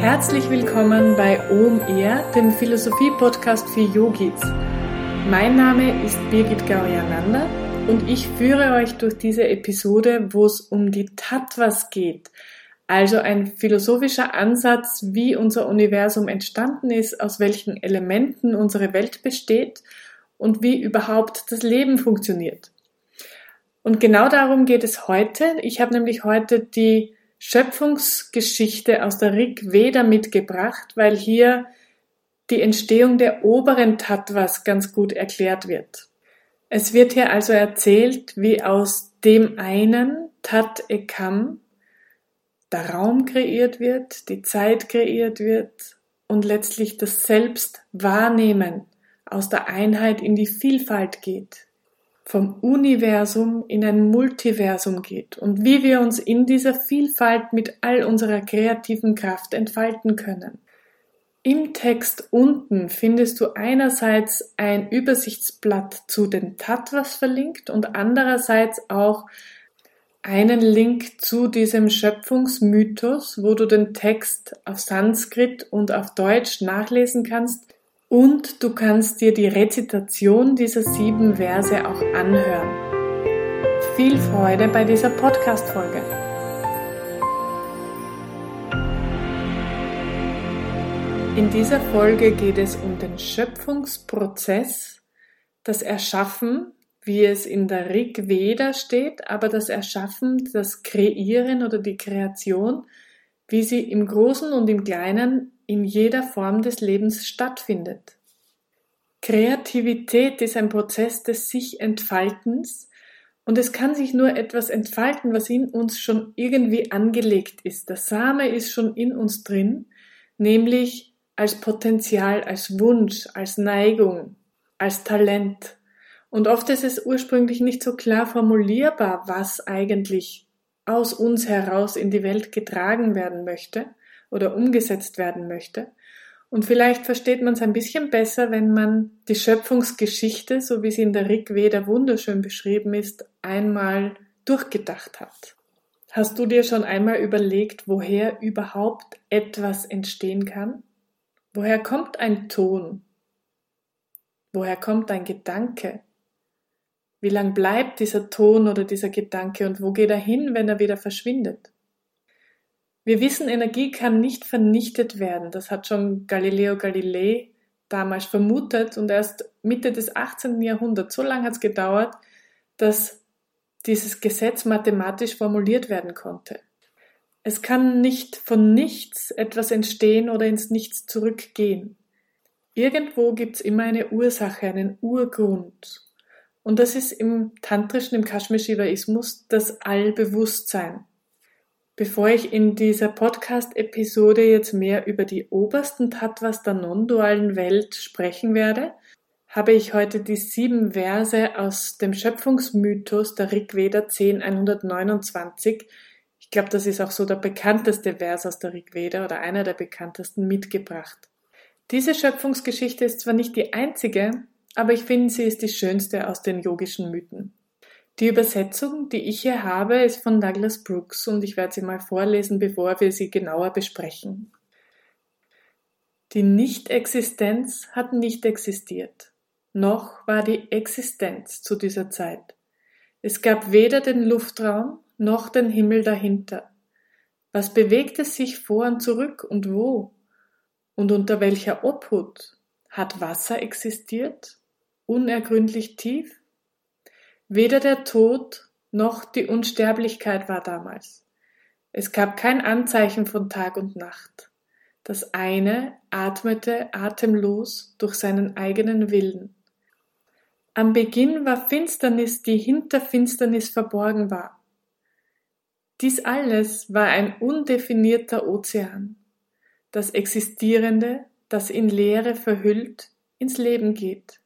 Herzlich willkommen bei OMR, dem Philosophie-Podcast für Yogis. Mein Name ist Birgit Gauriananda und ich führe euch durch diese Episode, wo es um die Tattvas geht, also ein philosophischer Ansatz, wie unser Universum entstanden ist, aus welchen Elementen unsere Welt besteht und wie überhaupt das Leben funktioniert. Und genau darum geht es heute. Ich habe nämlich heute die Schöpfungsgeschichte aus der Rig Veda mitgebracht, weil hier die Entstehung der oberen Tattvas ganz gut erklärt wird. Es wird hier also erzählt, wie aus dem einen Tat Ekam der Raum kreiert wird, die Zeit kreiert wird und letztlich das Selbst wahrnehmen aus der Einheit in die Vielfalt geht vom Universum in ein Multiversum geht und wie wir uns in dieser Vielfalt mit all unserer kreativen Kraft entfalten können. Im Text unten findest du einerseits ein Übersichtsblatt zu den Tattvas verlinkt und andererseits auch einen Link zu diesem Schöpfungsmythos, wo du den Text auf Sanskrit und auf Deutsch nachlesen kannst, und du kannst dir die Rezitation dieser sieben Verse auch anhören. Viel Freude bei dieser Podcast-Folge. In dieser Folge geht es um den Schöpfungsprozess, das Erschaffen, wie es in der Rig Veda steht, aber das Erschaffen, das Kreieren oder die Kreation, wie sie im Großen und im Kleinen in jeder Form des Lebens stattfindet. Kreativität ist ein Prozess des sich Entfaltens und es kann sich nur etwas entfalten, was in uns schon irgendwie angelegt ist. Der Same ist schon in uns drin, nämlich als Potenzial, als Wunsch, als Neigung, als Talent. Und oft ist es ursprünglich nicht so klar formulierbar, was eigentlich aus uns heraus in die Welt getragen werden möchte oder umgesetzt werden möchte. Und vielleicht versteht man es ein bisschen besser, wenn man die Schöpfungsgeschichte, so wie sie in der Rig Veda wunderschön beschrieben ist, einmal durchgedacht hat. Hast du dir schon einmal überlegt, woher überhaupt etwas entstehen kann? Woher kommt ein Ton? Woher kommt ein Gedanke? Wie lang bleibt dieser Ton oder dieser Gedanke und wo geht er hin, wenn er wieder verschwindet? Wir wissen, Energie kann nicht vernichtet werden. Das hat schon Galileo Galilei damals vermutet und erst Mitte des 18. Jahrhunderts, so lange hat es gedauert, dass dieses Gesetz mathematisch formuliert werden konnte. Es kann nicht von nichts etwas entstehen oder ins Nichts zurückgehen. Irgendwo gibt es immer eine Ursache, einen Urgrund. Und das ist im tantrischen, im Kashmir-Shivaismus das Allbewusstsein. Bevor ich in dieser Podcast-Episode jetzt mehr über die obersten Tattvas der non-dualen Welt sprechen werde, habe ich heute die sieben Verse aus dem Schöpfungsmythos der Rigveda 10.129. Ich glaube, das ist auch so der bekannteste Vers aus der Rigveda oder einer der bekanntesten mitgebracht. Diese Schöpfungsgeschichte ist zwar nicht die einzige, aber ich finde, sie ist die schönste aus den yogischen Mythen. Die Übersetzung, die ich hier habe, ist von Douglas Brooks und ich werde sie mal vorlesen, bevor wir sie genauer besprechen. Die Nichtexistenz hat nicht existiert, noch war die Existenz zu dieser Zeit. Es gab weder den Luftraum noch den Himmel dahinter. Was bewegte sich vor und zurück und wo? Und unter welcher Obhut? Hat Wasser existiert? Unergründlich tief? Weder der Tod noch die Unsterblichkeit war damals. Es gab kein Anzeichen von Tag und Nacht. Das eine atmete atemlos durch seinen eigenen Willen. Am Beginn war Finsternis, die hinter Finsternis verborgen war. Dies alles war ein undefinierter Ozean, das Existierende, das in Leere verhüllt, ins Leben geht.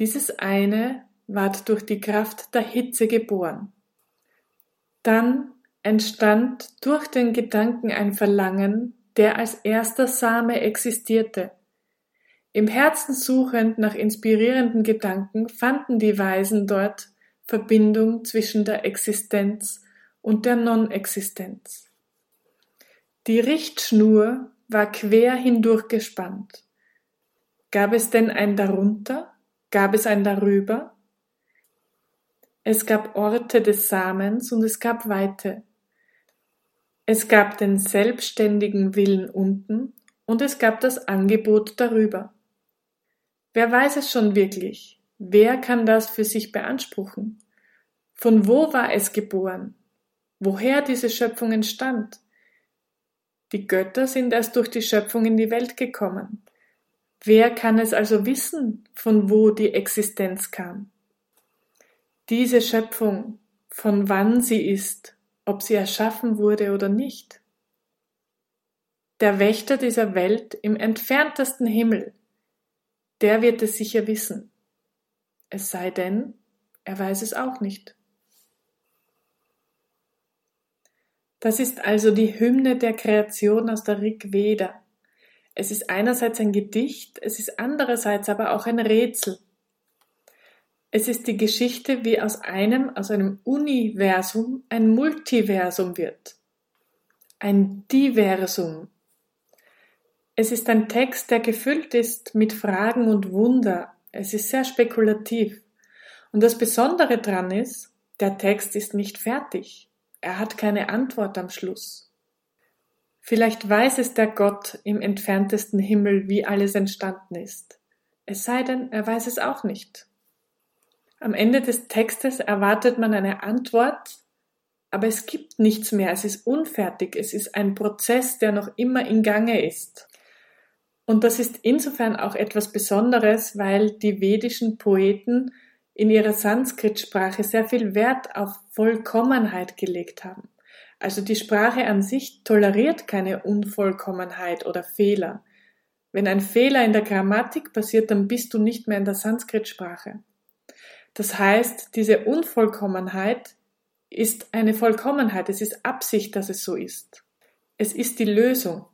Dieses eine ward durch die Kraft der Hitze geboren. Dann entstand durch den Gedanken ein Verlangen, der als erster Same existierte. Im Herzen suchend nach inspirierenden Gedanken fanden die Weisen dort Verbindung zwischen der Existenz und der Non-Existenz. Die Richtschnur war quer hindurch gespannt. Gab es denn ein darunter? Gab es ein darüber? Es gab Orte des Samens und es gab Weite. Es gab den selbstständigen Willen unten und es gab das Angebot darüber. Wer weiß es schon wirklich? Wer kann das für sich beanspruchen? Von wo war es geboren? Woher diese Schöpfung entstand? Die Götter sind erst durch die Schöpfung in die Welt gekommen. Wer kann es also wissen, von wo die Existenz kam? diese Schöpfung, von wann sie ist, ob sie erschaffen wurde oder nicht. Der Wächter dieser Welt im entferntesten Himmel, der wird es sicher wissen. Es sei denn, er weiß es auch nicht. Das ist also die Hymne der Kreation aus der Rig Veda. Es ist einerseits ein Gedicht, es ist andererseits aber auch ein Rätsel. Es ist die Geschichte, wie aus einem, aus einem Universum ein Multiversum wird. Ein Diversum. Es ist ein Text, der gefüllt ist mit Fragen und Wunder. Es ist sehr spekulativ. Und das Besondere dran ist, der Text ist nicht fertig. Er hat keine Antwort am Schluss. Vielleicht weiß es der Gott im entferntesten Himmel, wie alles entstanden ist. Es sei denn, er weiß es auch nicht. Am Ende des Textes erwartet man eine Antwort, aber es gibt nichts mehr, es ist unfertig, es ist ein Prozess, der noch immer in Gange ist. Und das ist insofern auch etwas Besonderes, weil die vedischen Poeten in ihrer Sanskrit-Sprache sehr viel Wert auf Vollkommenheit gelegt haben. Also die Sprache an sich toleriert keine Unvollkommenheit oder Fehler. Wenn ein Fehler in der Grammatik passiert, dann bist du nicht mehr in der Sanskrit-Sprache. Das heißt, diese Unvollkommenheit ist eine Vollkommenheit. Es ist Absicht, dass es so ist. Es ist die Lösung.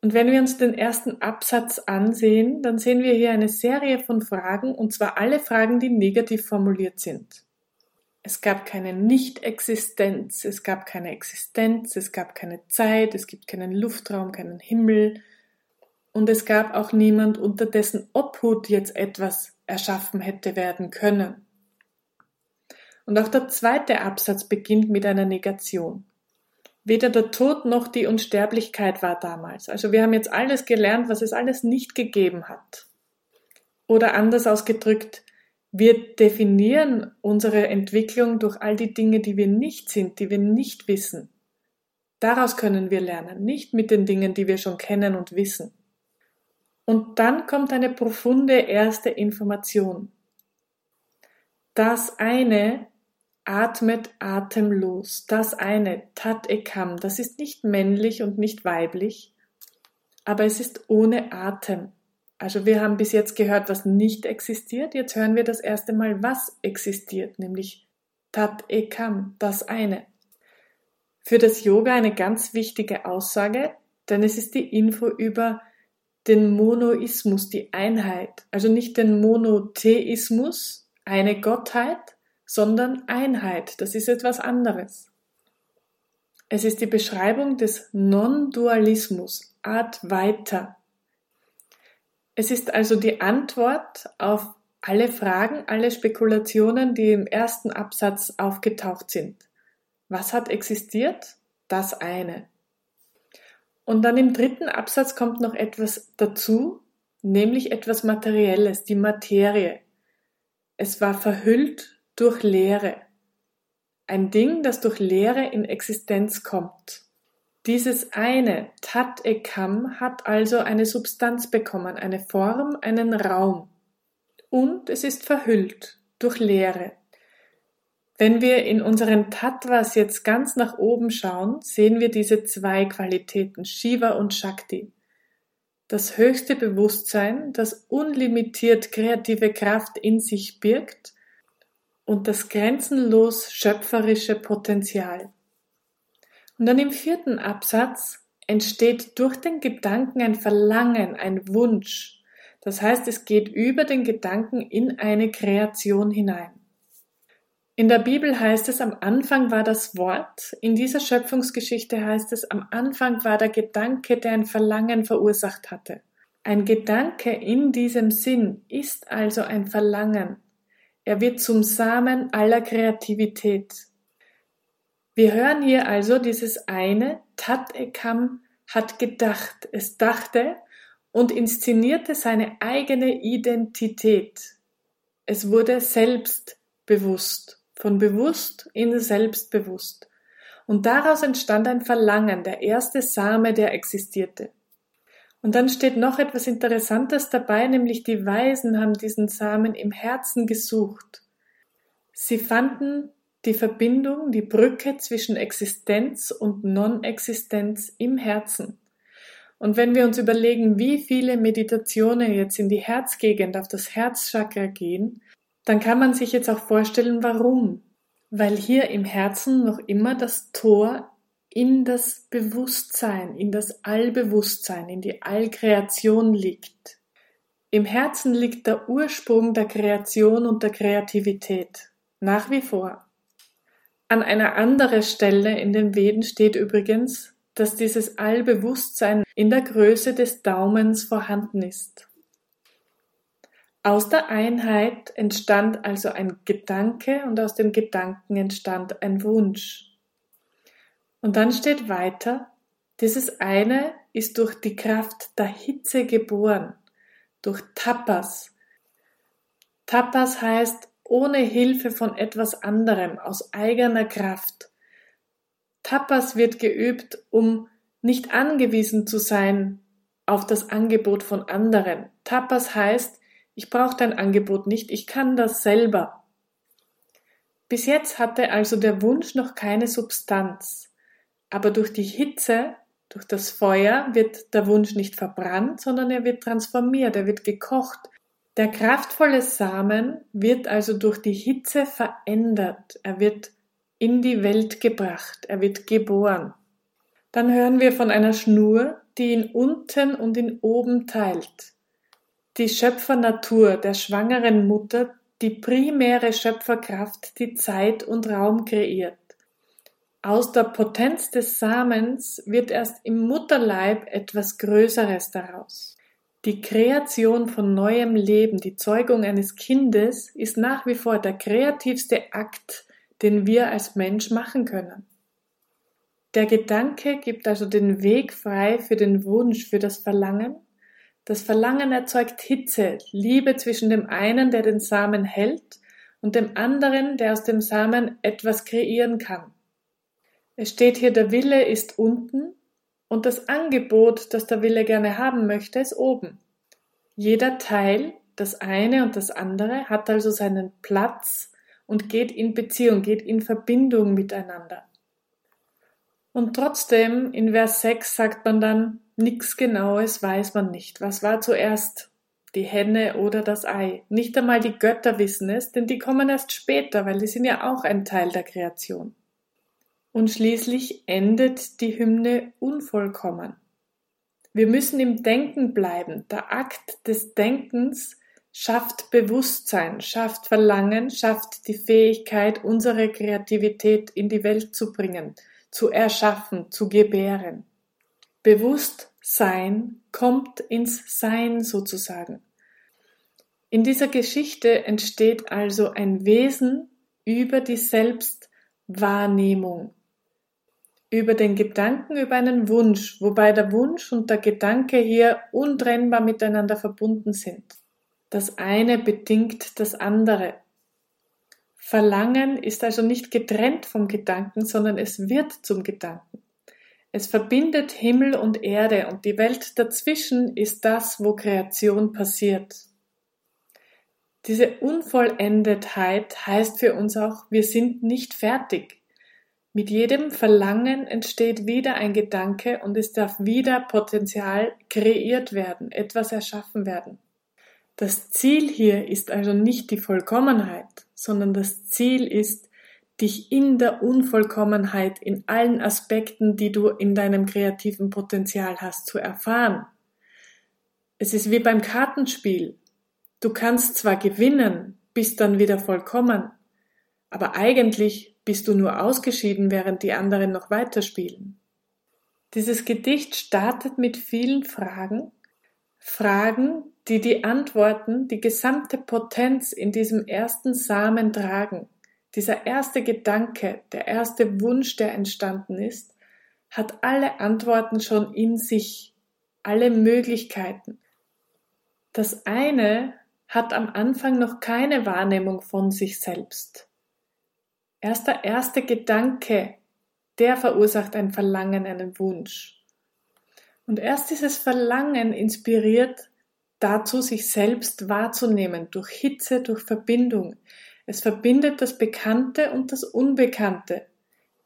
Und wenn wir uns den ersten Absatz ansehen, dann sehen wir hier eine Serie von Fragen, und zwar alle Fragen, die negativ formuliert sind. Es gab keine Nicht-Existenz, es gab keine Existenz, es gab keine Zeit, es gibt keinen Luftraum, keinen Himmel, und es gab auch niemand, unter dessen Obhut jetzt etwas erschaffen hätte werden können. Und auch der zweite Absatz beginnt mit einer Negation. Weder der Tod noch die Unsterblichkeit war damals. Also wir haben jetzt alles gelernt, was es alles nicht gegeben hat. Oder anders ausgedrückt, wir definieren unsere Entwicklung durch all die Dinge, die wir nicht sind, die wir nicht wissen. Daraus können wir lernen, nicht mit den Dingen, die wir schon kennen und wissen. Und dann kommt eine profunde erste Information. Das eine atmet atemlos. Das eine, tat ekam, das ist nicht männlich und nicht weiblich, aber es ist ohne Atem. Also wir haben bis jetzt gehört, was nicht existiert. Jetzt hören wir das erste Mal, was existiert, nämlich tat ekam, das eine. Für das Yoga eine ganz wichtige Aussage, denn es ist die Info über den Monoismus, die Einheit, also nicht den Monotheismus, eine Gottheit, sondern Einheit, das ist etwas anderes. Es ist die Beschreibung des Non-Dualismus, Art weiter. Es ist also die Antwort auf alle Fragen, alle Spekulationen, die im ersten Absatz aufgetaucht sind. Was hat existiert? Das eine. Und dann im dritten Absatz kommt noch etwas dazu, nämlich etwas Materielles, die Materie. Es war verhüllt durch Leere. Ein Ding, das durch Leere in Existenz kommt. Dieses eine, Tat Ekam, hat also eine Substanz bekommen, eine Form, einen Raum. Und es ist verhüllt durch Leere. Wenn wir in unseren Tattvas jetzt ganz nach oben schauen, sehen wir diese zwei Qualitäten, Shiva und Shakti. Das höchste Bewusstsein, das unlimitiert kreative Kraft in sich birgt und das grenzenlos schöpferische Potenzial. Und dann im vierten Absatz entsteht durch den Gedanken ein Verlangen, ein Wunsch. Das heißt, es geht über den Gedanken in eine Kreation hinein. In der Bibel heißt es, am Anfang war das Wort. In dieser Schöpfungsgeschichte heißt es, am Anfang war der Gedanke, der ein Verlangen verursacht hatte. Ein Gedanke in diesem Sinn ist also ein Verlangen. Er wird zum Samen aller Kreativität. Wir hören hier also dieses eine, Tat Ekam hat gedacht, es dachte und inszenierte seine eigene Identität. Es wurde selbstbewusst, von bewusst in selbstbewusst. Und daraus entstand ein Verlangen, der erste Same, der existierte. Und dann steht noch etwas Interessantes dabei, nämlich die Weisen haben diesen Samen im Herzen gesucht. Sie fanden die Verbindung, die Brücke zwischen Existenz und Non-Existenz im Herzen. Und wenn wir uns überlegen, wie viele Meditationen jetzt in die Herzgegend auf das Herzchakra gehen, dann kann man sich jetzt auch vorstellen, warum. Weil hier im Herzen noch immer das Tor in das Bewusstsein, in das Allbewusstsein, in die Allkreation liegt. Im Herzen liegt der Ursprung der Kreation und der Kreativität. Nach wie vor. An einer anderen Stelle in den Veden steht übrigens, dass dieses Allbewusstsein in der Größe des Daumens vorhanden ist. Aus der Einheit entstand also ein Gedanke und aus dem Gedanken entstand ein Wunsch. Und dann steht weiter, dieses eine ist durch die Kraft der Hitze geboren, durch Tapas. Tapas heißt ohne Hilfe von etwas anderem, aus eigener Kraft. Tapas wird geübt, um nicht angewiesen zu sein auf das Angebot von anderen. Tapas heißt, ich brauche dein Angebot nicht, ich kann das selber. Bis jetzt hatte also der Wunsch noch keine Substanz, aber durch die Hitze, durch das Feuer wird der Wunsch nicht verbrannt, sondern er wird transformiert, er wird gekocht, der kraftvolle Samen wird also durch die Hitze verändert, er wird in die Welt gebracht, er wird geboren. Dann hören wir von einer Schnur, die ihn unten und in oben teilt. Die Schöpfernatur der schwangeren Mutter, die primäre Schöpferkraft, die Zeit und Raum kreiert. Aus der Potenz des Samens wird erst im Mutterleib etwas Größeres daraus. Die Kreation von neuem Leben, die Zeugung eines Kindes, ist nach wie vor der kreativste Akt, den wir als Mensch machen können. Der Gedanke gibt also den Weg frei für den Wunsch, für das Verlangen. Das Verlangen erzeugt Hitze, Liebe zwischen dem einen, der den Samen hält, und dem anderen, der aus dem Samen etwas kreieren kann. Es steht hier, der Wille ist unten und das Angebot, das der Wille gerne haben möchte, ist oben. Jeder Teil, das eine und das andere, hat also seinen Platz und geht in Beziehung, geht in Verbindung miteinander. Und trotzdem, in Vers 6 sagt man dann, nichts Genaues weiß man nicht. Was war zuerst? Die Henne oder das Ei? Nicht einmal die Götter wissen es, denn die kommen erst später, weil die sind ja auch ein Teil der Kreation. Und schließlich endet die Hymne unvollkommen. Wir müssen im Denken bleiben. Der Akt des Denkens schafft Bewusstsein, schafft Verlangen, schafft die Fähigkeit, unsere Kreativität in die Welt zu bringen, zu erschaffen, zu gebären. Bewusstsein kommt ins Sein sozusagen. In dieser Geschichte entsteht also ein Wesen über die Selbstwahrnehmung über den Gedanken über einen Wunsch, wobei der Wunsch und der Gedanke hier untrennbar miteinander verbunden sind. Das eine bedingt das andere. Verlangen ist also nicht getrennt vom Gedanken, sondern es wird zum Gedanken. Es verbindet Himmel und Erde und die Welt dazwischen ist das, wo Kreation passiert. Diese Unvollendetheit heißt für uns auch, wir sind nicht fertig. Mit jedem Verlangen entsteht wieder ein Gedanke und es darf wieder Potenzial kreiert werden, etwas erschaffen werden. Das Ziel hier ist also nicht die Vollkommenheit, sondern das Ziel ist, dich in der Unvollkommenheit in allen Aspekten, die du in deinem kreativen Potenzial hast, zu erfahren. Es ist wie beim Kartenspiel. Du kannst zwar gewinnen, bist dann wieder vollkommen, aber eigentlich bist du nur ausgeschieden, während die anderen noch weiterspielen. Dieses Gedicht startet mit vielen Fragen, Fragen, die die Antworten, die gesamte Potenz in diesem ersten Samen tragen. Dieser erste Gedanke, der erste Wunsch, der entstanden ist, hat alle Antworten schon in sich, alle Möglichkeiten. Das eine hat am Anfang noch keine Wahrnehmung von sich selbst. Erst der erste Gedanke, der verursacht ein Verlangen, einen Wunsch. Und erst dieses Verlangen inspiriert dazu, sich selbst wahrzunehmen, durch Hitze, durch Verbindung. Es verbindet das Bekannte und das Unbekannte.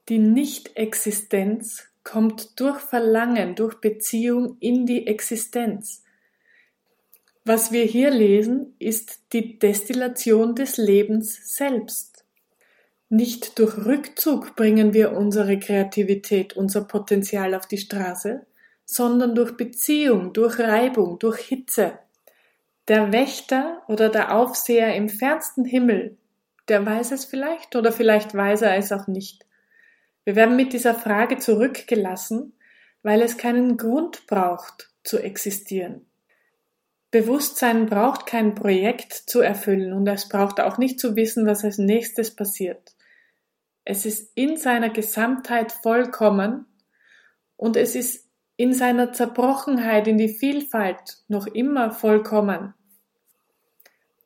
Die Nicht-Existenz kommt durch Verlangen, durch Beziehung in die Existenz. Was wir hier lesen, ist die Destillation des Lebens selbst. Nicht durch Rückzug bringen wir unsere Kreativität, unser Potenzial auf die Straße, sondern durch Beziehung, durch Reibung, durch Hitze. Der Wächter oder der Aufseher im fernsten Himmel, der weiß es vielleicht oder vielleicht weiß er es auch nicht. Wir werden mit dieser Frage zurückgelassen, weil es keinen Grund braucht zu existieren. Bewusstsein braucht kein Projekt zu erfüllen und es braucht auch nicht zu wissen, was als nächstes passiert. Es ist in seiner Gesamtheit vollkommen und es ist in seiner Zerbrochenheit, in die Vielfalt noch immer vollkommen.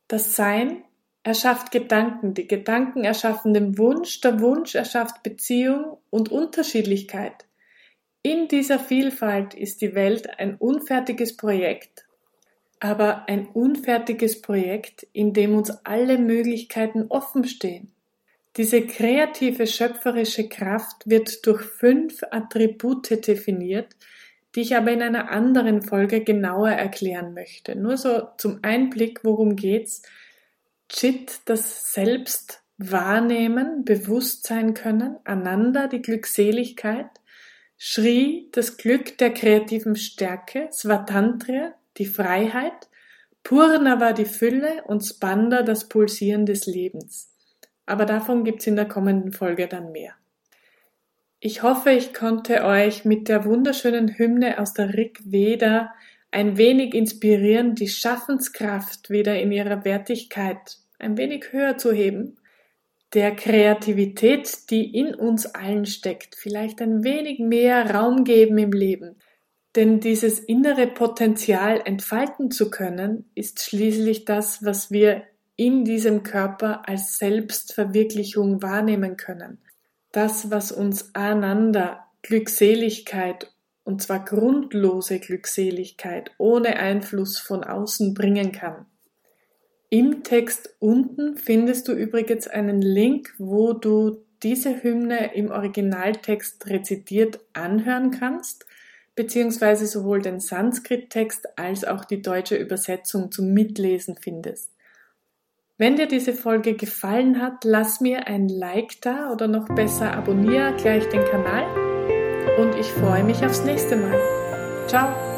Das Sein erschafft Gedanken, die Gedanken erschaffen den Wunsch, der Wunsch erschafft Beziehung und Unterschiedlichkeit. In dieser Vielfalt ist die Welt ein unfertiges Projekt, aber ein unfertiges Projekt, in dem uns alle Möglichkeiten offen stehen. Diese kreative schöpferische Kraft wird durch fünf Attribute definiert, die ich aber in einer anderen Folge genauer erklären möchte. Nur so zum Einblick, worum geht's. Chit, das Selbst wahrnehmen, bewusst sein können, Ananda, die Glückseligkeit, Shri, das Glück der kreativen Stärke, Svatantriya, die Freiheit, Purnava, die Fülle und Spanda, das Pulsieren des Lebens. Aber davon gibt's in der kommenden Folge dann mehr. Ich hoffe, ich konnte euch mit der wunderschönen Hymne aus der Rig Veda ein wenig inspirieren, die Schaffenskraft wieder in ihrer Wertigkeit ein wenig höher zu heben, der Kreativität, die in uns allen steckt, vielleicht ein wenig mehr Raum geben im Leben. Denn dieses innere Potenzial entfalten zu können, ist schließlich das, was wir in diesem Körper als Selbstverwirklichung wahrnehmen können das, was uns einander Glückseligkeit, und zwar grundlose Glückseligkeit, ohne Einfluss von außen bringen kann. Im Text unten findest du übrigens einen Link, wo du diese Hymne im Originaltext rezitiert anhören kannst, beziehungsweise sowohl den Sanskrit-Text als auch die deutsche Übersetzung zum Mitlesen findest. Wenn dir diese Folge gefallen hat, lass mir ein Like da oder noch besser abonniere gleich den Kanal und ich freue mich aufs nächste Mal. Ciao!